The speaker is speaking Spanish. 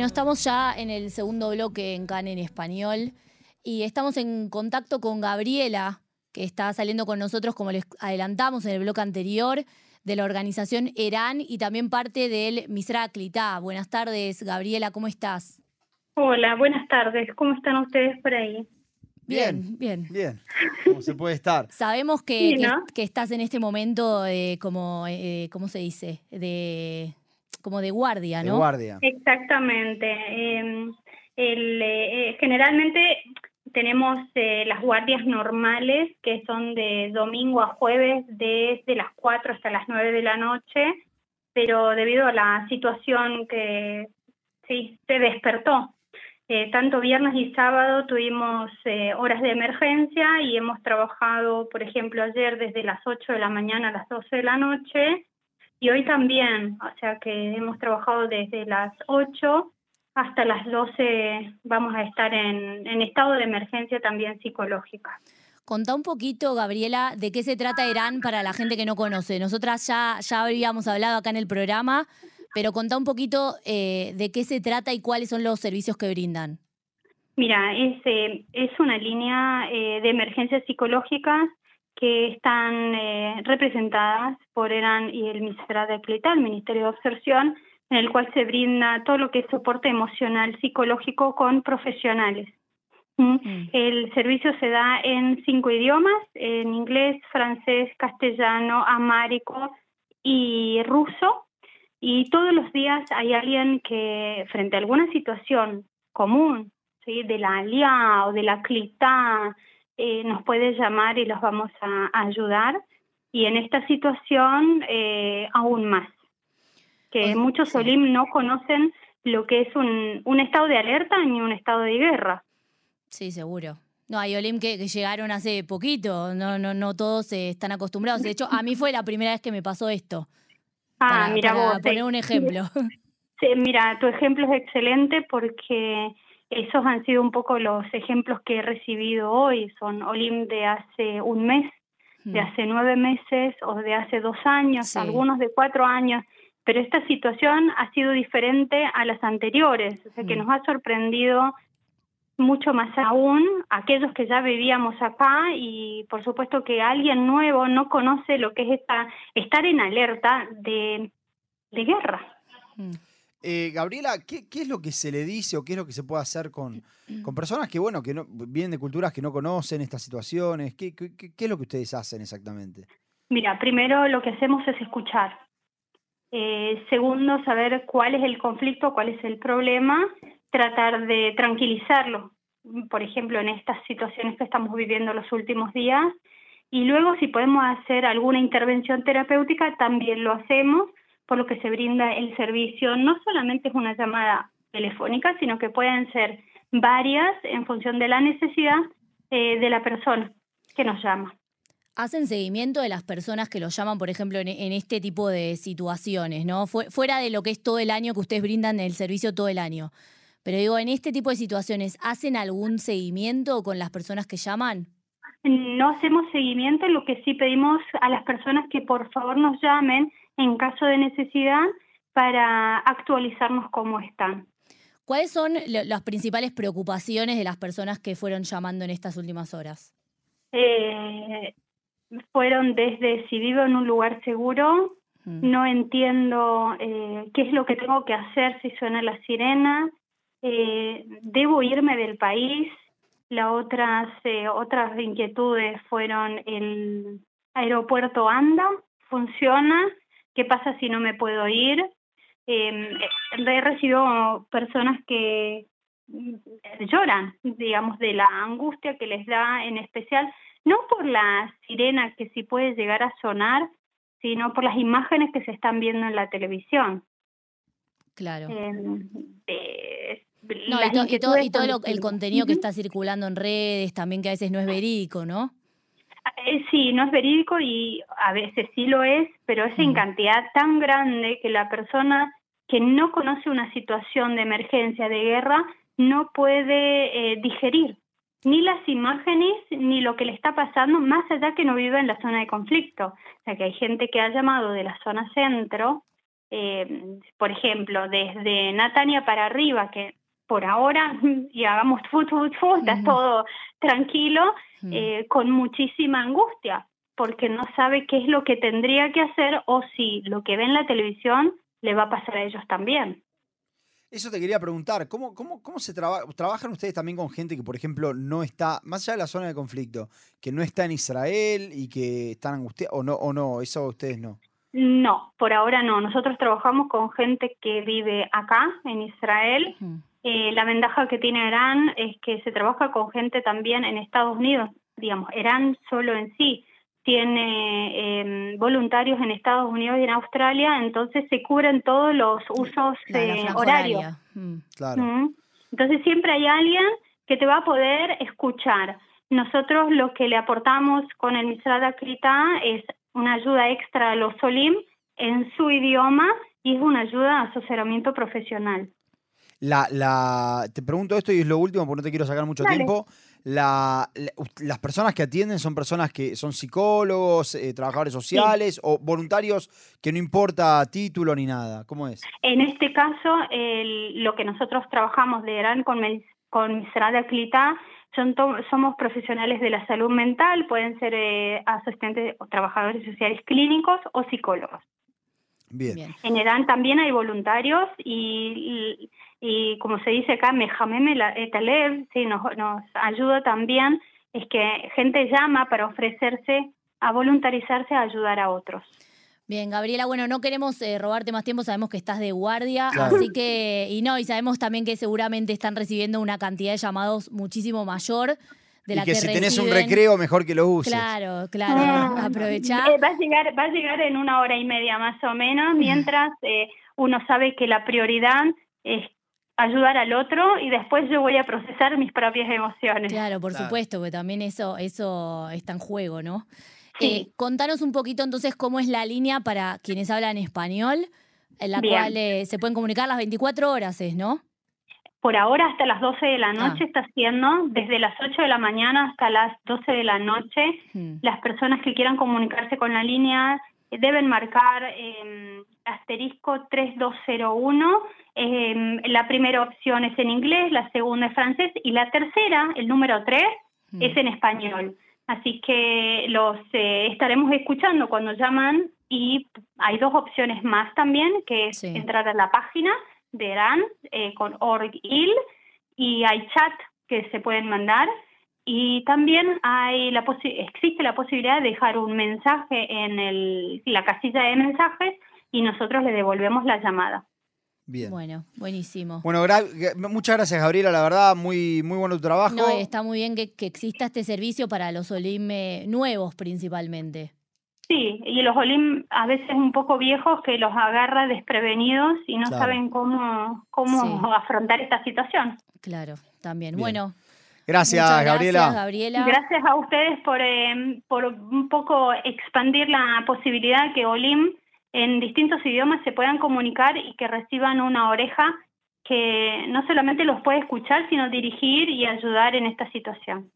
Bueno, estamos ya en el segundo bloque en CAN en español y estamos en contacto con Gabriela, que está saliendo con nosotros, como les adelantamos en el bloque anterior, de la organización ERAN y también parte del Misra Clitá. Buenas tardes, Gabriela, ¿cómo estás? Hola, buenas tardes. ¿Cómo están ustedes por ahí? Bien, bien. Bien. ¿Cómo se puede estar? Sabemos que, que- que estás en este momento eh, como, eh, ¿cómo se dice? De, como de guardia, De ¿no? guardia. Exactamente. Eh, el, eh, generalmente tenemos eh, las guardias normales, que son de domingo a jueves, desde las 4 hasta las 9 de la noche, pero debido a la situación que sí se despertó. Eh, tanto viernes y sábado tuvimos eh, horas de emergencia y hemos trabajado, por ejemplo, ayer desde las 8 de la mañana a las 12 de la noche y hoy también, o sea que hemos trabajado desde las 8 hasta las 12, vamos a estar en, en estado de emergencia también psicológica. Contá un poquito, Gabriela, de qué se trata Irán para la gente que no conoce. Nosotras ya, ya habíamos hablado acá en el programa, pero contá un poquito eh, de qué se trata y cuáles son los servicios que brindan. Mira, es, eh, es una línea eh, de emergencias psicológicas que están eh, representadas por ERAN y el Ministerio de Clita, el Ministerio de Observación, en el cual se brinda todo lo que es soporte emocional psicológico con profesionales. ¿Mm? Mm. El servicio se da en cinco idiomas, en inglés, francés, castellano, amárico y ruso. Y todos los días hay alguien que frente a alguna situación común, ¿sí? de la alia o de la clita, eh, nos puede llamar y los vamos a, a ayudar. Y en esta situación eh, aún más, que muchos. Olim no conocen lo que es un, un estado de alerta ni un estado de guerra. Sí, seguro. No, hay Olim que, que llegaron hace poquito, no, no, no todos eh, están acostumbrados. De hecho, a mí fue la primera vez que me pasó esto. Ah, para, mira para vos. poner sí. un ejemplo. Sí, mira, tu ejemplo es excelente porque esos han sido un poco los ejemplos que he recibido hoy. Son Olim de hace un mes, de hace nueve meses o de hace dos años, Sí. algunos de cuatro años. Pero esta situación ha sido diferente a las anteriores, o sea que Mm. nos ha sorprendido mucho más aún aquellos que ya vivíamos acá y por supuesto que alguien nuevo no conoce lo que es esta, estar en alerta de, de guerra. Mm. Eh, Gabriela, ¿qué, es lo que se le dice o qué es lo que se puede hacer con, con personas que, bueno, que no, vienen de culturas que no conocen estas situaciones? ¿Qué, qué, qué- qué es lo que ustedes hacen exactamente? Mira, primero lo que hacemos es escuchar. Eh, segundo, saber cuál es el conflicto, cuál es el problema, tratar de tranquilizarlo, por ejemplo, en estas situaciones que estamos viviendo los últimos días. Y luego, si podemos hacer alguna intervención terapéutica, también lo hacemos, por lo que se brinda el servicio. No solamente es una llamada telefónica, sino que pueden ser varias en función de la necesidad eh, de la persona que nos llama. Hacen seguimiento de las personas que los llaman, por ejemplo, en, este tipo de situaciones, ¿no? Fue- fuera de lo que es todo el año que ustedes brindan el servicio todo el año. Pero digo, en este tipo de situaciones, ¿hacen algún seguimiento con las personas que llaman? No hacemos seguimiento, lo que sí pedimos a las personas que por favor nos llamen en caso de necesidad para actualizarnos cómo están. ¿Cuáles son las principales preocupaciones de las personas que fueron llamando en estas últimas horas? Eh, fueron desde si vivo en un lugar seguro, Mm. no entiendo eh, qué es lo que tengo que hacer si suena la sirena, eh, debo irme del país. Las otras, eh, otras inquietudes fueron el aeropuerto anda, funciona, qué pasa si no me puedo ir. Eh, he recibido personas que mm, lloran, digamos, de la angustia que les da en especial, no por la sirena que sí puede llegar a sonar, sino por las imágenes que se están viendo en la televisión. Claro. Eh, de- No, y, las to- y todo, y lo- el contenido que está circulando en redes, también que a veces no es verídico, ¿no? Eh, Sí, no es verídico y a veces sí lo es, pero es en cantidad tan grande que la persona que no conoce una situación de emergencia, de guerra, no puede eh, digerir ni las imágenes ni lo que le está pasando, más allá que no vive en la zona de conflicto. O sea que hay gente que ha llamado de la zona centro por ejemplo, desde Natania para arriba, que por ahora, y hagamos fut, fut, fut, está todo tranquilo, con muchísima angustia, porque no sabe qué es lo que tendría que hacer o si lo que ve en la televisión le va a pasar a ellos también. Eso te quería preguntar, ¿cómo, cómo, cómo se trabaja? ¿Trabajan ustedes también con gente que, por ejemplo, no está, más allá de la zona de conflicto, que no está en Israel y que están angustiados, o no, o no, eso ustedes no? No, por ahora no. Nosotros trabajamos con gente que vive acá, en Israel. Eh, la ventaja que tiene Irán es que se trabaja con gente también en Estados Unidos. Digamos, Irán solo en sí tiene em, voluntarios en Estados Unidos y en Australia, entonces se cubren todos los usos eh, horarios. Mm. Claro. Entonces siempre hay alguien que te va a poder escuchar. Nosotros lo que le aportamos con el Misrada Krita es una ayuda extra a los Solim en su idioma y es una ayuda a asesoramiento profesional. La, la, te pregunto esto y es lo último porque no te quiero sacar mucho tiempo la, las personas que atienden son personas que son psicólogos, eh, trabajadores sociales o voluntarios que no importa título ni nada. ¿Cómo es? En este caso, lo que nosotros trabajamos de Irán con, con Clita son somos profesionales de la salud mental, pueden ser eh, asistentes o trabajadores sociales clínicos o psicólogos. Bien. En Irán también hay voluntarios y y como se dice acá, Mejameme Etalev, sí, nos, nos ayuda también, es que gente llama para ofrecerse a voluntarizarse a ayudar a otros. Bien, Gabriela, bueno, no queremos eh, robarte más tiempo, sabemos que estás de guardia, así que, y no, y sabemos también que seguramente están recibiendo una cantidad de llamados muchísimo mayor de la y que, si tenés un recreo, mejor que lo uses. Claro, claro, ah, aprovechar. Eh, va, a llegar, va a llegar en una hora y media más o menos, mientras eh, uno sabe que la prioridad es ayudar al otro y después yo voy a procesar mis propias emociones. Claro, por supuesto, porque también eso, eso está en juego, ¿no? Eh, contanos un poquito entonces cómo es la línea para quienes hablan español, en la cual eh, se pueden comunicar las 24 horas, ¿es, no? Por ahora hasta las 12 de la noche ah. está haciendo, desde las 8 de la mañana hasta las 12 de la noche. Hmm. Las personas que quieran comunicarse con la línea deben marcar eh, asterisco 3201 Em, la primera opción es en inglés, la segunda es francés y la tercera, el número tres, mm. es en español. Así que los eh, estaremos escuchando cuando llaman y hay dos opciones más también, que es entrar a la página de ERAN eh, con org.il y hay chat que se pueden mandar y también hay la existe la posibilidad de dejar un mensaje en el, la casilla de mensajes y nosotros le devolvemos la llamada. Bueno, buenísimo. Bueno, muchas gracias, Gabriela. La verdad, muy, muy bueno tu trabajo. No, está muy bien que, exista este servicio para los Olim nuevos principalmente. Sí, y los Olim a veces un poco viejos que los agarra desprevenidos y no saben cómo, cómo afrontar esta situación. Claro, también. Bueno. Gracias, Gabriela. Gracias, Gabriela. Gracias a ustedes por, eh, por un poco expandir la posibilidad que Olim en distintos idiomas se puedan comunicar y que reciban una oreja que no solamente los puede escuchar, sino dirigir y ayudar en esta situación.